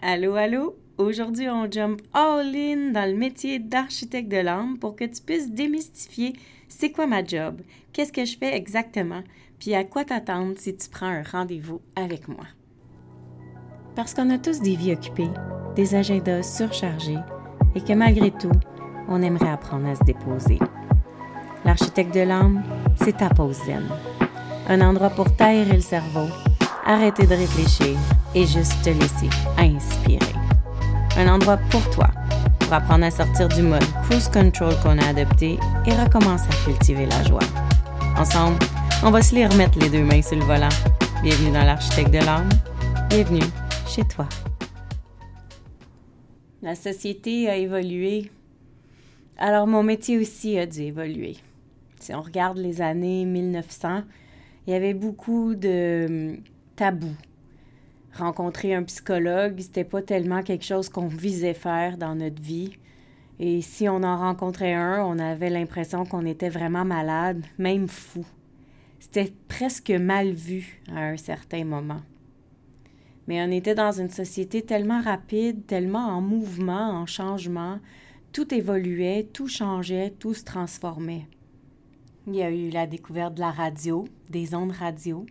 Allô, allô? Aujourd'hui, on jump all-in dans le métier d'architecte de l'âme pour que tu puisses démystifier c'est quoi ma job, qu'est-ce que je fais exactement, puis à quoi t'attendre si tu prends un rendez-vous avec moi. Parce qu'on a tous des vies occupées, des agendas surchargés et que malgré tout, on aimerait apprendre à se déposer. L'architecte de l'âme, c'est ta pause zen. Un endroit pour t'aérer le cerveau, arrêter de réfléchir et juste te laisser inspirer. Un endroit pour toi, pour apprendre à sortir du mode cruise control qu'on a adopté et recommencer à cultiver la joie. Ensemble, on va se les remettre les deux mains sur le volant. Bienvenue dans l'architecte de l'âme. Bienvenue chez toi. La société a évolué. Alors mon métier aussi a dû évoluer. Si on regarde les années 1900, il y avait beaucoup de tabous rencontrer un psychologue, c'était pas tellement quelque chose qu'on visait faire dans notre vie. Et si on en rencontrait un, on avait l'impression qu'on était vraiment malade, même fou. C'était presque mal vu à un certain moment. Mais on était dans une société tellement rapide, tellement en mouvement, en changement. Tout évoluait, tout changeait, tout se transformait. Il y a eu la découverte de la radio, des ondes radio.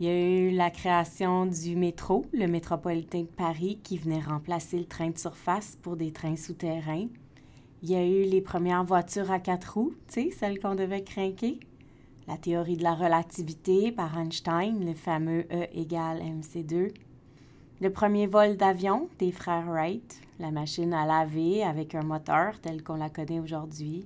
Il y a eu la création du métro, le métropolitain de Paris, qui venait remplacer le train de surface pour des trains souterrains. Il y a eu les premières voitures à quatre roues, tu sais, celles qu'on devait craquer. La théorie de la relativité par Einstein, le fameux E égale mc2. Le premier vol d'avion des frères Wright, la machine à laver avec un moteur tel qu'on la connaît aujourd'hui.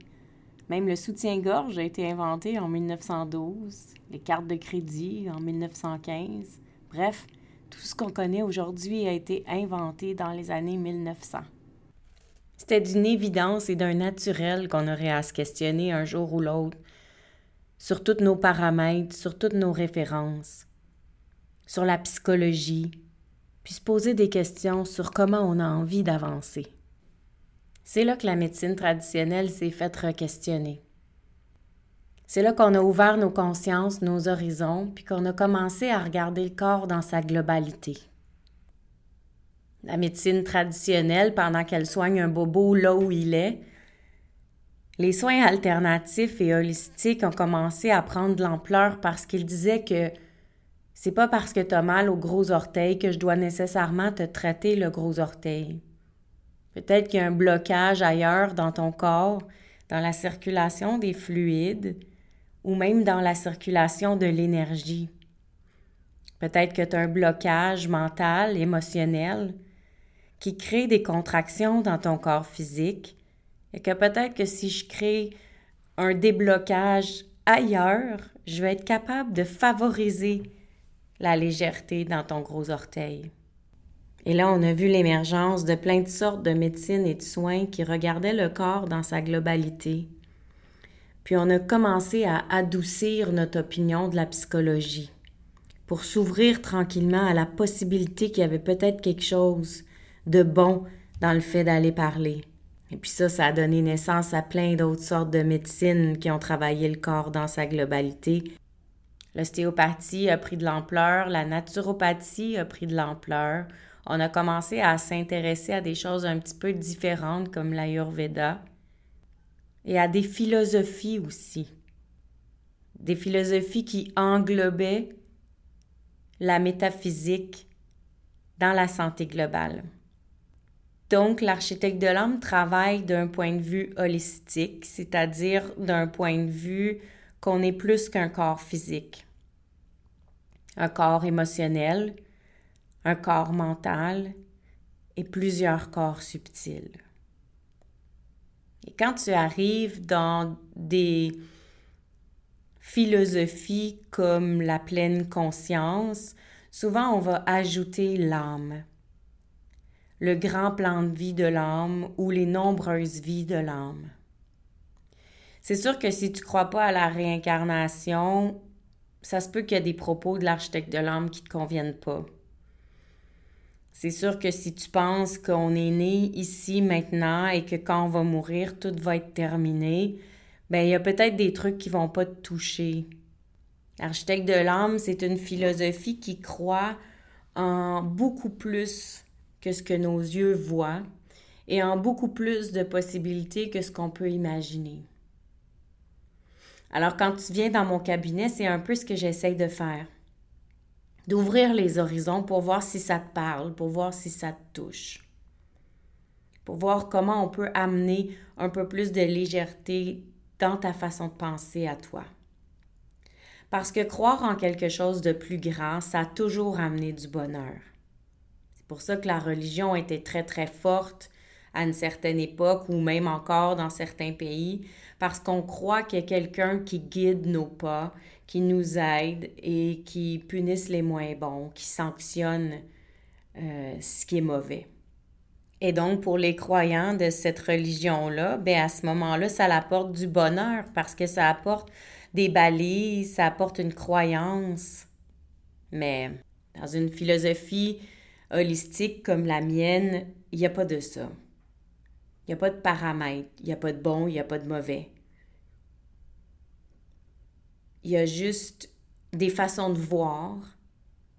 Même le soutien-gorge a été inventé en 1912, les cartes de crédit en 1915. Bref, tout ce qu'on connaît aujourd'hui a été inventé dans les années 1900. C'était d'une évidence et d'un naturel qu'on aurait à se questionner un jour ou l'autre sur tous nos paramètres, sur toutes nos références, sur la psychologie, puis se poser des questions sur comment on a envie d'avancer. C'est là que la médecine traditionnelle s'est faite re-questionner. C'est là qu'on a ouvert nos consciences, nos horizons, puis qu'on a commencé à regarder le corps dans sa globalité. La médecine traditionnelle, pendant qu'elle soigne un bobo là où il est, les soins alternatifs et holistiques ont commencé à prendre de l'ampleur parce qu'ils disaient que c'est pas parce que tu as mal au gros orteil que je dois nécessairement te traiter le gros orteil. Peut-être qu'il y a un blocage ailleurs dans ton corps, dans la circulation des fluides ou même dans la circulation de l'énergie. Peut-être que tu as un blocage mental, émotionnel, qui crée des contractions dans ton corps physique et que peut-être que si je crée un déblocage ailleurs, je vais être capable de favoriser la légèreté dans ton gros orteil. Et là, on a vu l'émergence de plein de sortes de médecines et de soins qui regardaient le corps dans sa globalité. Puis on a commencé à adoucir notre opinion de la psychologie pour s'ouvrir tranquillement à la possibilité qu'il y avait peut-être quelque chose de bon dans le fait d'aller parler. Et puis ça, ça a donné naissance à plein d'autres sortes de médecines qui ont travaillé le corps dans sa globalité. L'ostéopathie a pris de l'ampleur, la naturopathie a pris de l'ampleur, on a commencé à s'intéresser à des choses un petit peu différentes comme l'Ayurveda et à des philosophies aussi. Des philosophies qui englobaient la métaphysique dans la santé globale. Donc, l'architecte de l'âme travaille d'un point de vue holistique, c'est-à-dire d'un point de vue qu'on est plus qu'un corps physique. Un corps émotionnel, un corps mental et plusieurs corps subtils. Et quand tu arrives dans des philosophies comme la pleine conscience, souvent on va ajouter l'âme, le grand plan de vie de l'âme ou les nombreuses vies de l'âme. C'est sûr que si tu crois pas à la réincarnation, ça se peut qu'il y ait des propos de l'architecte de l'âme qui te conviennent pas. C'est sûr que si tu penses qu'on est né ici maintenant et que quand on va mourir, tout va être terminé, ben il y a peut-être des trucs qui vont pas te toucher. L'architecte de l'âme, c'est une philosophie qui croit en beaucoup plus que ce que nos yeux voient et en beaucoup plus de possibilités que ce qu'on peut imaginer. Alors quand tu viens dans mon cabinet, c'est un peu ce que j'essaye de faire. D'ouvrir les horizons pour voir si ça te parle, pour voir si ça te touche. Pour voir comment on peut amener un peu plus de légèreté dans ta façon de penser à toi. Parce que croire en quelque chose de plus grand, ça a toujours amené du bonheur. C'est pour ça que la religion était très très forte à une certaine époque ou même encore dans certains pays, parce qu'on croit qu'il y a quelqu'un qui guide nos pas, qui nous aide et qui punisse les moins bons, qui sanctionne euh, ce qui est mauvais. Et donc, pour les croyants de cette religion-là, ben à ce moment-là, ça apporte du bonheur parce que ça apporte des balises, ça apporte une croyance. Mais dans une philosophie holistique comme la mienne, il n'y a pas de ça. Il n'y a pas de paramètres, il n'y a pas de bon, il n'y a pas de mauvais. Il y a juste des façons de voir,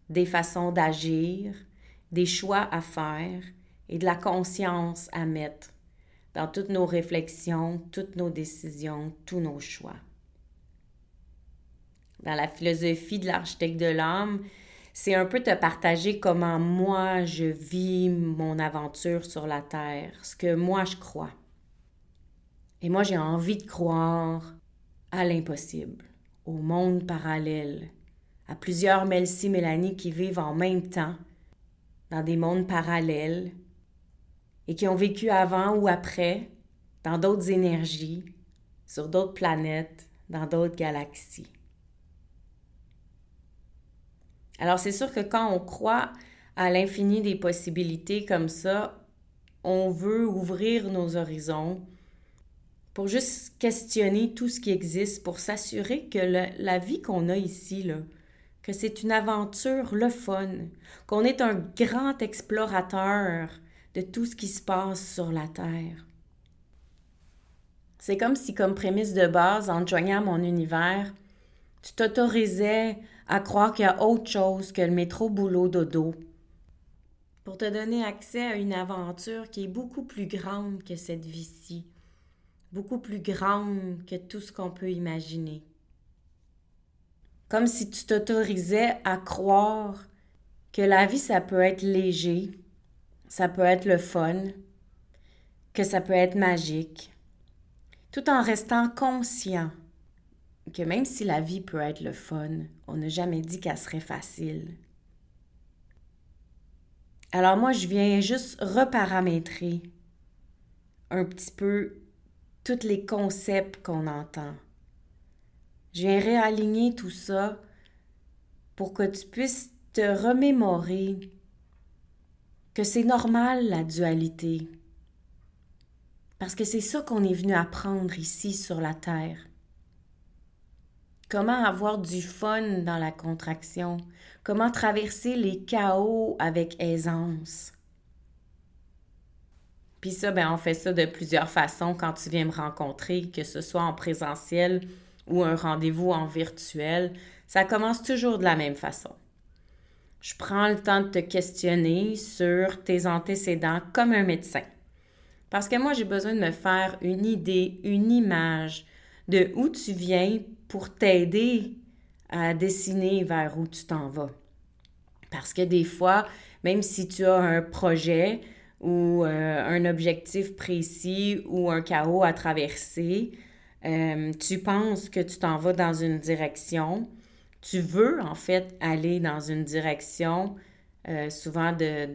des façons d'agir, des choix à faire et de la conscience à mettre dans toutes nos réflexions, toutes nos décisions, tous nos choix. Dans la philosophie de l'architecte de l'âme, c'est un peu te partager comment moi je vis mon aventure sur la Terre, ce que moi je crois. Et moi j'ai envie de croire à l'impossible, au monde parallèle, à plusieurs Melcy Mélanie qui vivent en même temps dans des mondes parallèles et qui ont vécu avant ou après dans d'autres énergies, sur d'autres planètes, dans d'autres galaxies. Alors c'est sûr que quand on croit à l'infini des possibilités comme ça, on veut ouvrir nos horizons pour juste questionner tout ce qui existe, pour s'assurer que la vie qu'on a ici, que c'est une aventure le fun, qu'on est un grand explorateur de tout ce qui se passe sur la Terre. C'est comme si, comme prémisse de base, en joignant mon univers, tu t'autorisais à croire qu'il y a autre chose que le métro boulot dodo pour te donner accès à une aventure qui est beaucoup plus grande que cette vie-ci, beaucoup plus grande que tout ce qu'on peut imaginer. Comme si tu t'autorisais à croire que la vie, ça peut être léger, ça peut être le fun, que ça peut être magique, tout en restant conscient que même si la vie peut être le fun, on n'a jamais dit qu'elle serait facile. Alors moi, je viens juste reparamétrer un petit peu les concepts qu'on entend. Je viens réaligner tout ça pour que tu puisses te remémorer que c'est normal la dualité. Parce que c'est ça qu'on est venu apprendre ici sur la Terre. Comment avoir du fun dans la contraction? Comment traverser les chaos avec aisance? Puis ça, ben, on fait ça de plusieurs façons quand tu viens me rencontrer, que ce soit en présentiel ou un rendez-vous en virtuel. Ça commence toujours de la même façon. Je prends le temps de te questionner sur tes antécédents comme un médecin. Parce que moi, j'ai besoin de me faire une idée, une image de où tu viens pour t'aider à dessiner vers où tu t'en vas. Parce que des fois, même si tu as un projet ou euh, un objectif précis ou un chaos à traverser, euh, tu penses que tu t'en vas dans une direction, tu veux en fait aller dans une direction, euh, souvent de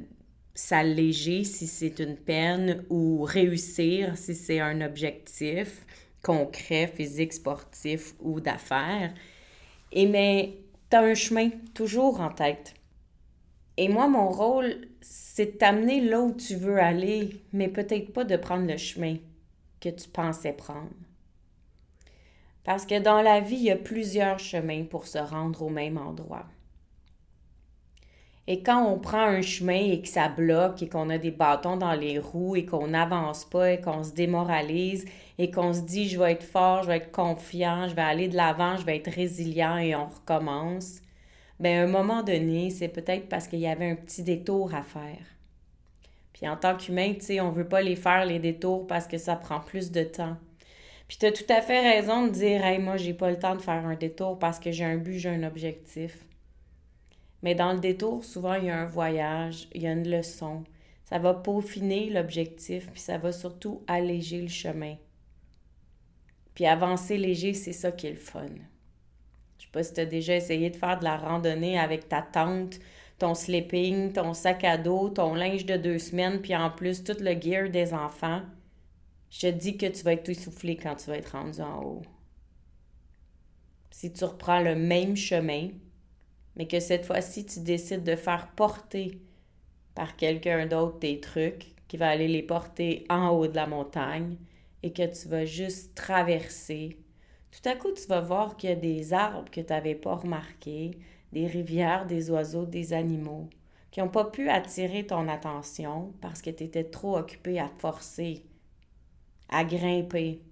s'alléger si c'est une peine ou réussir si c'est un objectif concret, physique, sportif ou d'affaires. Et mais tu as un chemin toujours en tête. Et moi, mon rôle, c'est de t'amener là où tu veux aller, mais peut-être pas de prendre le chemin que tu pensais prendre. Parce que dans la vie, il y a plusieurs chemins pour se rendre au même endroit. Et quand on prend un chemin et que ça bloque et qu'on a des bâtons dans les roues et qu'on n'avance pas et qu'on se démoralise et qu'on se dit je vais être fort, je vais être confiant, je vais aller de l'avant, je vais être résilient et on recommence, bien à un moment donné, c'est peut-être parce qu'il y avait un petit détour à faire. Puis en tant qu'humain, tu sais, on veut pas les faire, les détours, parce que ça prend plus de temps. Puis tu as tout à fait raison de dire, hey, moi, j'ai pas le temps de faire un détour parce que j'ai un but, j'ai un objectif. Mais dans le détour, souvent, il y a un voyage, il y a une leçon. Ça va peaufiner l'objectif, puis ça va surtout alléger le chemin. Puis avancer léger, c'est ça qui est le fun. Je sais pas si tu as déjà essayé de faire de la randonnée avec ta tente, ton sleeping, ton sac à dos, ton linge de deux semaines, puis en plus tout le gear des enfants. Je te dis que tu vas être tout essoufflé quand tu vas être rendu en haut. Si tu reprends le même chemin, mais que cette fois-ci, tu décides de faire porter par quelqu'un d'autre tes trucs, qui va aller les porter en haut de la montagne et que tu vas juste traverser. Tout à coup, tu vas voir qu'il y a des arbres que tu n'avais pas remarqués, des rivières, des oiseaux, des animaux, qui n'ont pas pu attirer ton attention parce que tu étais trop occupé à forcer, à grimper,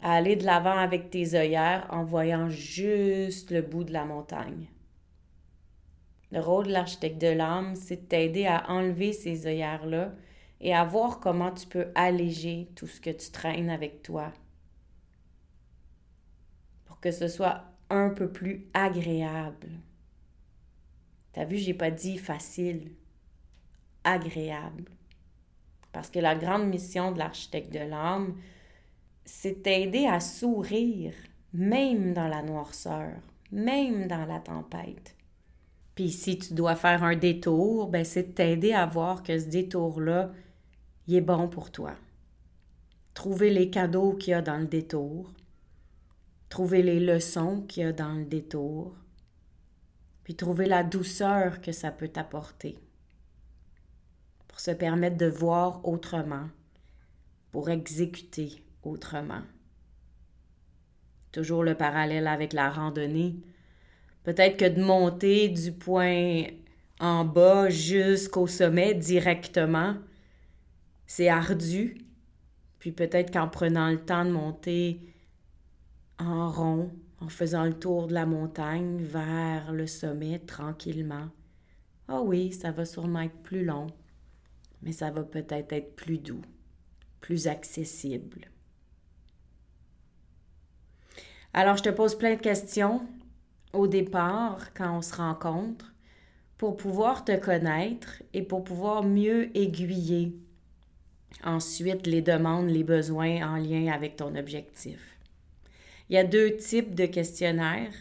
à aller de l'avant avec tes œillères en voyant juste le bout de la montagne. Le rôle de l'architecte de l'âme, c'est de t'aider à enlever ces œillères-là et à voir comment tu peux alléger tout ce que tu traînes avec toi que ce soit un peu plus agréable. T'as vu, j'ai pas dit facile, agréable. Parce que la grande mission de l'architecte de l'âme, c'est t'aider à sourire, même dans la noirceur, même dans la tempête. Puis si tu dois faire un détour, ben c'est de t'aider à voir que ce détour-là, il est bon pour toi. Trouver les cadeaux qu'il y a dans le détour, trouver les leçons qu'il y a dans le détour, puis trouver la douceur que ça peut t'apporter pour se permettre de voir autrement, pour exécuter autrement. Toujours le parallèle avec la randonnée. Peut-être que de monter du point en bas jusqu'au sommet directement, c'est ardu. Puis peut-être qu'en prenant le temps de monter en rond, en faisant le tour de la montagne vers le sommet tranquillement, ah oui, ça va sûrement être plus long, mais ça va peut-être être plus doux, plus accessible. Alors, je te pose plein de questions au départ, quand on se rencontre, pour pouvoir te connaître et pour pouvoir mieux aiguiller ensuite les demandes, les besoins en lien avec ton objectif. Il y a deux types de questionnaires.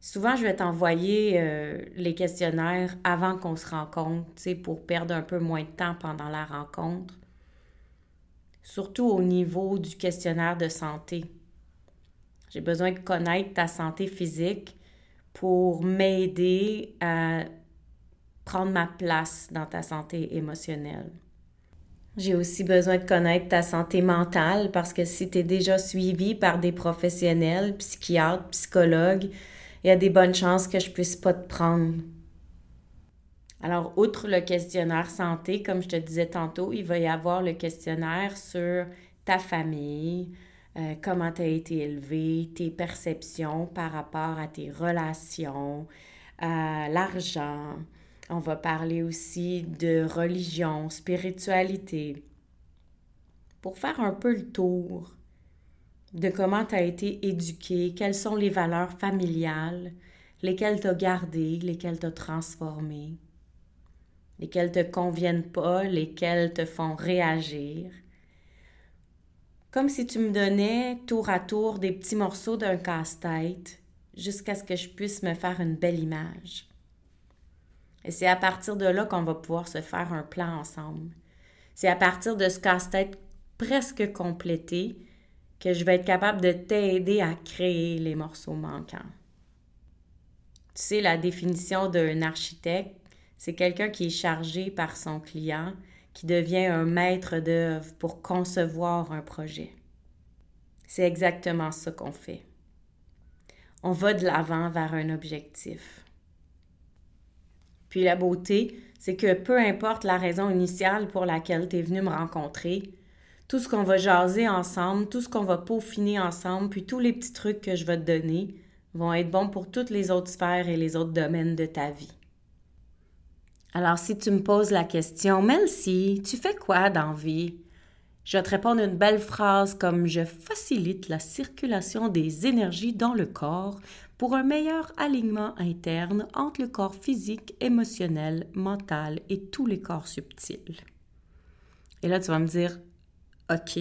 Souvent, je vais t'envoyer euh, les questionnaires avant qu'on se rencontre, pour perdre un peu moins de temps pendant la rencontre. Surtout au niveau du questionnaire de santé. J'ai besoin de connaître ta santé physique pour m'aider à prendre ma place dans ta santé émotionnelle. J'ai aussi besoin de connaître ta santé mentale parce que si tu es déjà suivi par des professionnels, psychiatres, psychologues, il y a des bonnes chances que je puisse pas te prendre. Alors, outre le questionnaire santé, comme je te disais tantôt, il va y avoir le questionnaire sur ta famille, euh, comment tu as été élevé, tes perceptions par rapport à tes relations, à l'argent. On va parler aussi de religion, spiritualité, pour faire un peu le tour de comment tu as été éduqué, quelles sont les valeurs familiales, lesquelles tu as gardées, lesquelles tu as transformées, lesquelles te conviennent pas, lesquelles te font réagir comme si tu me donnais tour à tour des petits morceaux d'un casse-tête jusqu'à ce que je puisse me faire une belle image. Et c'est à partir de là qu'on va pouvoir se faire un plan ensemble. C'est à partir de ce casse-tête presque complété que je vais être capable de t'aider à créer les morceaux manquants. Tu sais, la définition d'un architecte, c'est quelqu'un qui est chargé par son client qui devient un maître d'œuvre pour concevoir un projet. C'est exactement ce qu'on fait. On va de l'avant vers un objectif. Puis la beauté, c'est que peu importe la raison initiale pour laquelle tu es venu me rencontrer, tout ce qu'on va jaser ensemble, tout ce qu'on va peaufiner ensemble, puis tous les petits trucs que je vais te donner vont être bons pour toutes les autres sphères et les autres domaines de ta vie. Alors, si tu me poses la question, Melcy, tu fais quoi dans vie? Je vais te répondre une belle phrase comme Je facilite la circulation des énergies dans le corps pour un meilleur alignement interne entre le corps physique, émotionnel, mental et tous les corps subtils. Et là, tu vas me dire OK,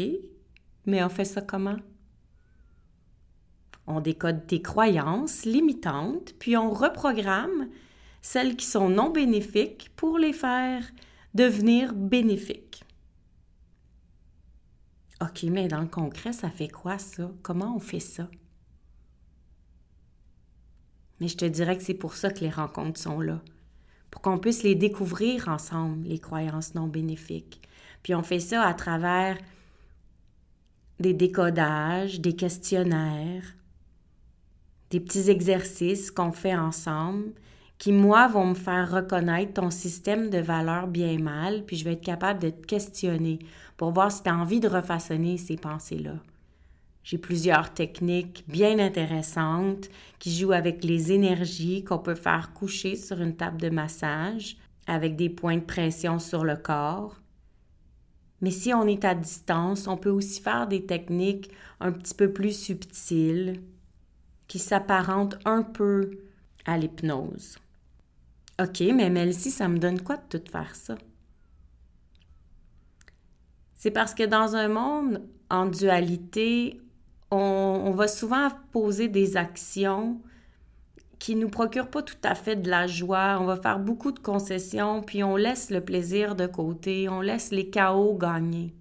mais on fait ça comment? On décode tes croyances limitantes, puis on reprogramme celles qui sont non bénéfiques pour les faire devenir bénéfiques. OK, mais dans le concret, ça fait quoi ça? Comment on fait ça? Mais je te dirais que c'est pour ça que les rencontres sont là, pour qu'on puisse les découvrir ensemble, les croyances non bénéfiques. Puis on fait ça à travers des décodages, des questionnaires, des petits exercices qu'on fait ensemble qui, moi, vont me faire reconnaître ton système de valeurs bien mal, puis je vais être capable de te questionner pour voir si tu as envie de refaçonner ces pensées-là. J'ai plusieurs techniques bien intéressantes qui jouent avec les énergies qu'on peut faire coucher sur une table de massage avec des points de pression sur le corps. Mais si on est à distance, on peut aussi faire des techniques un petit peu plus subtiles qui s'apparentent un peu à l'hypnose. OK, mais Melcy, ça me donne quoi de tout faire ça? C'est parce que dans un monde en dualité, on, va souvent poser des actions qui nous procurent pas tout à fait de la joie. On va faire beaucoup de concessions, puis on laisse le plaisir de côté, on laisse les chaos gagner.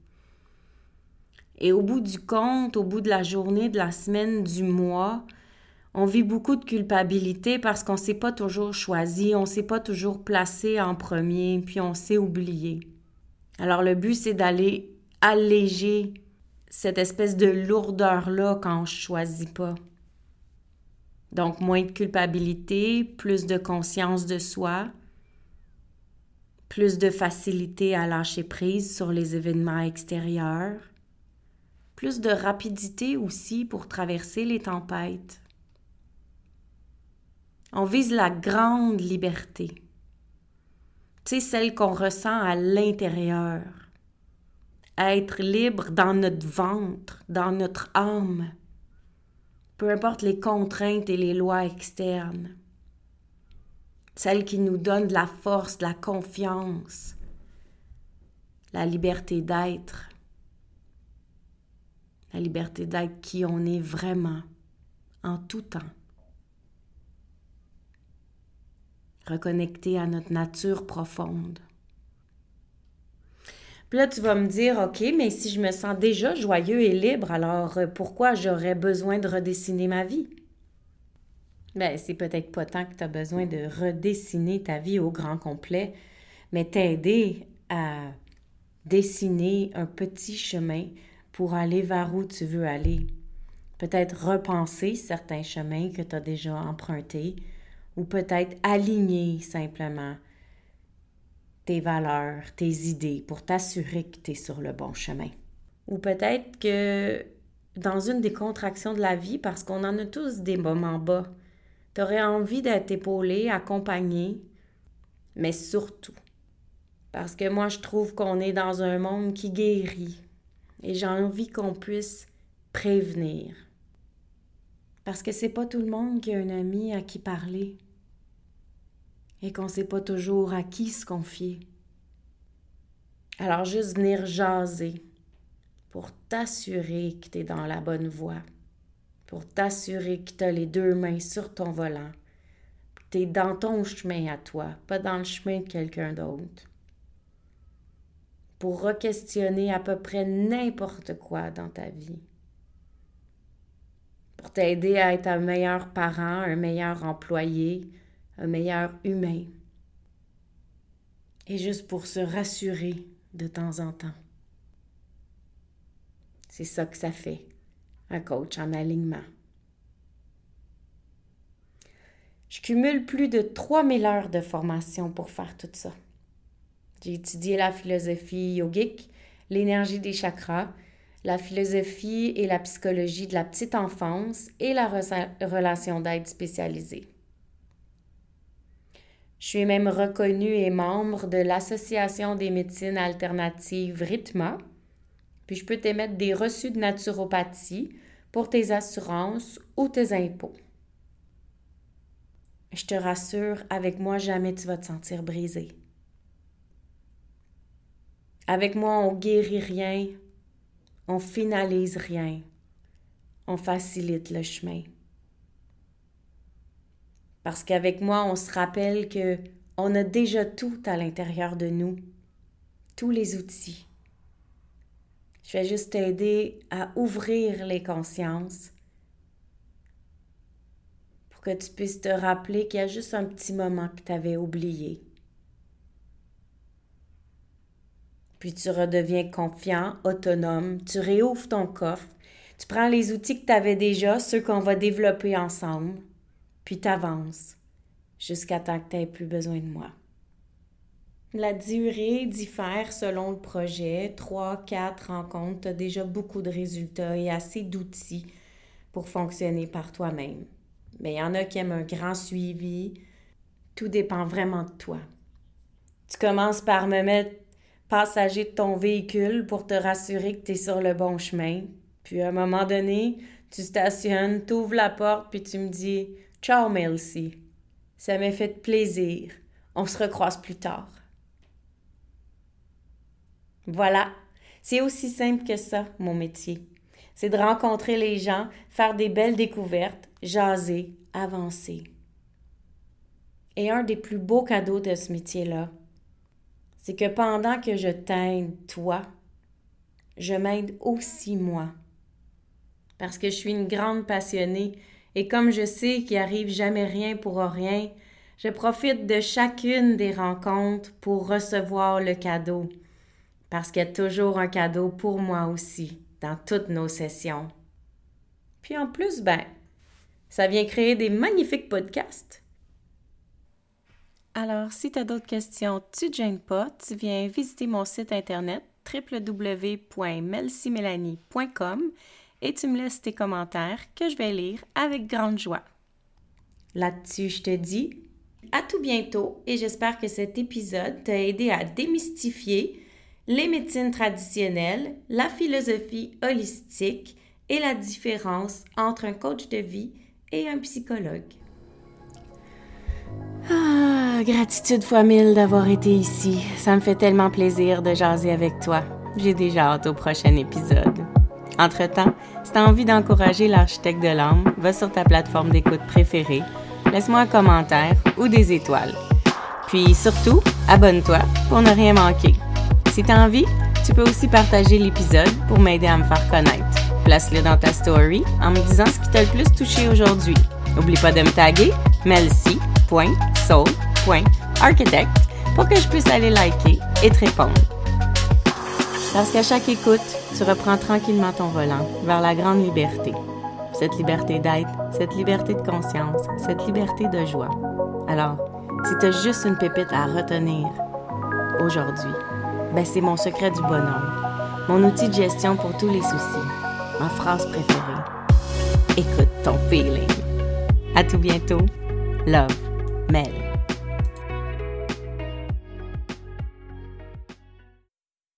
Et au bout du compte, au bout de la journée, de la semaine, du mois, on vit beaucoup de culpabilité parce qu'on ne s'est pas toujours choisi, on ne s'est pas toujours placé en premier, puis on s'est oublié. Alors le but, c'est d'aller alléger cette espèce de lourdeur-là quand on ne choisit pas. Donc, moins de culpabilité, plus de conscience de soi, plus de facilité à lâcher prise sur les événements extérieurs, plus de rapidité aussi pour traverser les tempêtes. On vise la grande liberté, tu sais, celle qu'on ressent à l'intérieur être libre dans notre ventre, dans notre âme, peu importe les contraintes et les lois externes. Celle qui nous donne de la force, de la confiance, la liberté d'être, la liberté d'être qui on est vraiment en tout temps. Reconnecter à notre nature profonde. Puis là, tu vas me dire, OK, mais si je me sens déjà joyeux et libre, alors euh, pourquoi j'aurais besoin de redessiner ma vie? Ben, c'est peut-être pas tant que tu as besoin de redessiner ta vie au grand complet, mais t'aider à dessiner un petit chemin pour aller vers où tu veux aller. Peut-être repenser certains chemins que tu as déjà empruntés, ou peut-être aligner simplement tes valeurs, tes idées pour t'assurer que tu es sur le bon chemin. Ou peut-être que dans une des contractions de la vie, parce qu'on en a tous des moments bas, tu aurais envie d'être épaulé, accompagné, mais surtout, parce que moi je trouve qu'on est dans un monde qui guérit et j'ai envie qu'on puisse prévenir. Parce que c'est pas tout le monde qui a un ami à qui parler et qu'on ne sait pas toujours à qui se confier. Alors juste venir jaser pour t'assurer que tu es dans la bonne voie, pour t'assurer que tu as les deux mains sur ton volant, que tu es dans ton chemin à toi, pas dans le chemin de quelqu'un d'autre. Pour re-questionner à peu près n'importe quoi dans ta vie. Pour t'aider à être un meilleur parent, un meilleur employé, un meilleur humain. Et juste pour se rassurer de temps en temps. C'est ça que ça fait, un coach en alignement. Je cumule plus de 3000 heures de formation pour faire tout ça. J'ai étudié la philosophie yogique, l'énergie des chakras, la philosophie et la psychologie de la petite enfance et la relation d'aide spécialisée. Je suis même reconnue et membre de l'Association des médecines alternatives RITMA. Puis je peux t'émettre des reçus de naturopathie pour tes assurances ou tes impôts. Je te rassure, avec moi, jamais tu vas te sentir brisé. Avec moi, on guérit rien, on finalise rien, on facilite le chemin. Parce qu'avec moi, on se rappelle que on a déjà tout à l'intérieur de nous, tous les outils. Je vais juste t'aider à ouvrir les consciences pour que tu puisses te rappeler qu'il y a juste un petit moment que tu avais oublié. Puis tu redeviens confiant, autonome, tu réouvres ton coffre, tu prends les outils que tu avais déjà, ceux qu'on va développer ensemble, puis tu avances jusqu'à temps que tu plus besoin de moi. La durée diffère selon le projet. Trois, quatre rencontres, tu déjà beaucoup de résultats et assez d'outils pour fonctionner par toi-même. Mais il y en a qui aiment un grand suivi. Tout dépend vraiment de toi. Tu commences par me mettre passager de ton véhicule pour te rassurer que tu sur le bon chemin. Puis à un moment donné, tu stationnes, tu la porte, puis tu me dis Ciao, Melcy. Ça m'a fait plaisir. On se recroise plus tard. Voilà, c'est aussi simple que ça, mon métier. C'est de rencontrer les gens, faire des belles découvertes, jaser, avancer. Et un des plus beaux cadeaux de ce métier-là, c'est que pendant que je t'aide, toi, je m'aide aussi moi. Parce que je suis une grande passionnée et comme je sais qu'il arrive jamais rien pour rien, je profite de chacune des rencontres pour recevoir le cadeau. Parce qu'il y a toujours un cadeau pour moi aussi dans toutes nos sessions. Puis en plus, ben, ça vient créer des magnifiques podcasts. Alors, si tu as d'autres questions, tu ne gênes pas, tu viens visiter mon site internet www.melcimélanie.com et tu me laisses tes commentaires que je vais lire avec grande joie. Là-dessus, je te dis à tout bientôt et j'espère que cet épisode t'a aidé à démystifier les médecines traditionnelles, la philosophie holistique et la différence entre un coach de vie et un psychologue. Ah, gratitude fois mille d'avoir été ici. Ça me fait tellement plaisir de jaser avec toi. J'ai déjà hâte au prochain épisode. Entre-temps, si tu as envie d'encourager l'architecte de l'âme, va sur ta plateforme d'écoute préférée, laisse-moi un commentaire ou des étoiles. Puis surtout, abonne-toi pour ne rien manquer. Si tu as envie, tu peux aussi partager l'épisode pour m'aider à me faire connaître. Place-le dans ta story en me disant ce qui t'a le plus touché aujourd'hui. N'oublie pas de me taguer melcy.soul.architect pour que je puisse aller liker et te répondre. Parce qu'à chaque écoute, tu reprends tranquillement ton volant vers la grande liberté. Cette liberté d'être, cette liberté de conscience, cette liberté de joie. Alors, si tu as juste une pépite à retenir aujourd'hui, ben c'est mon secret du bonheur, mon outil de gestion pour tous les soucis, ma phrase préférée. Écoute ton feeling. À tout bientôt. Love, Mel.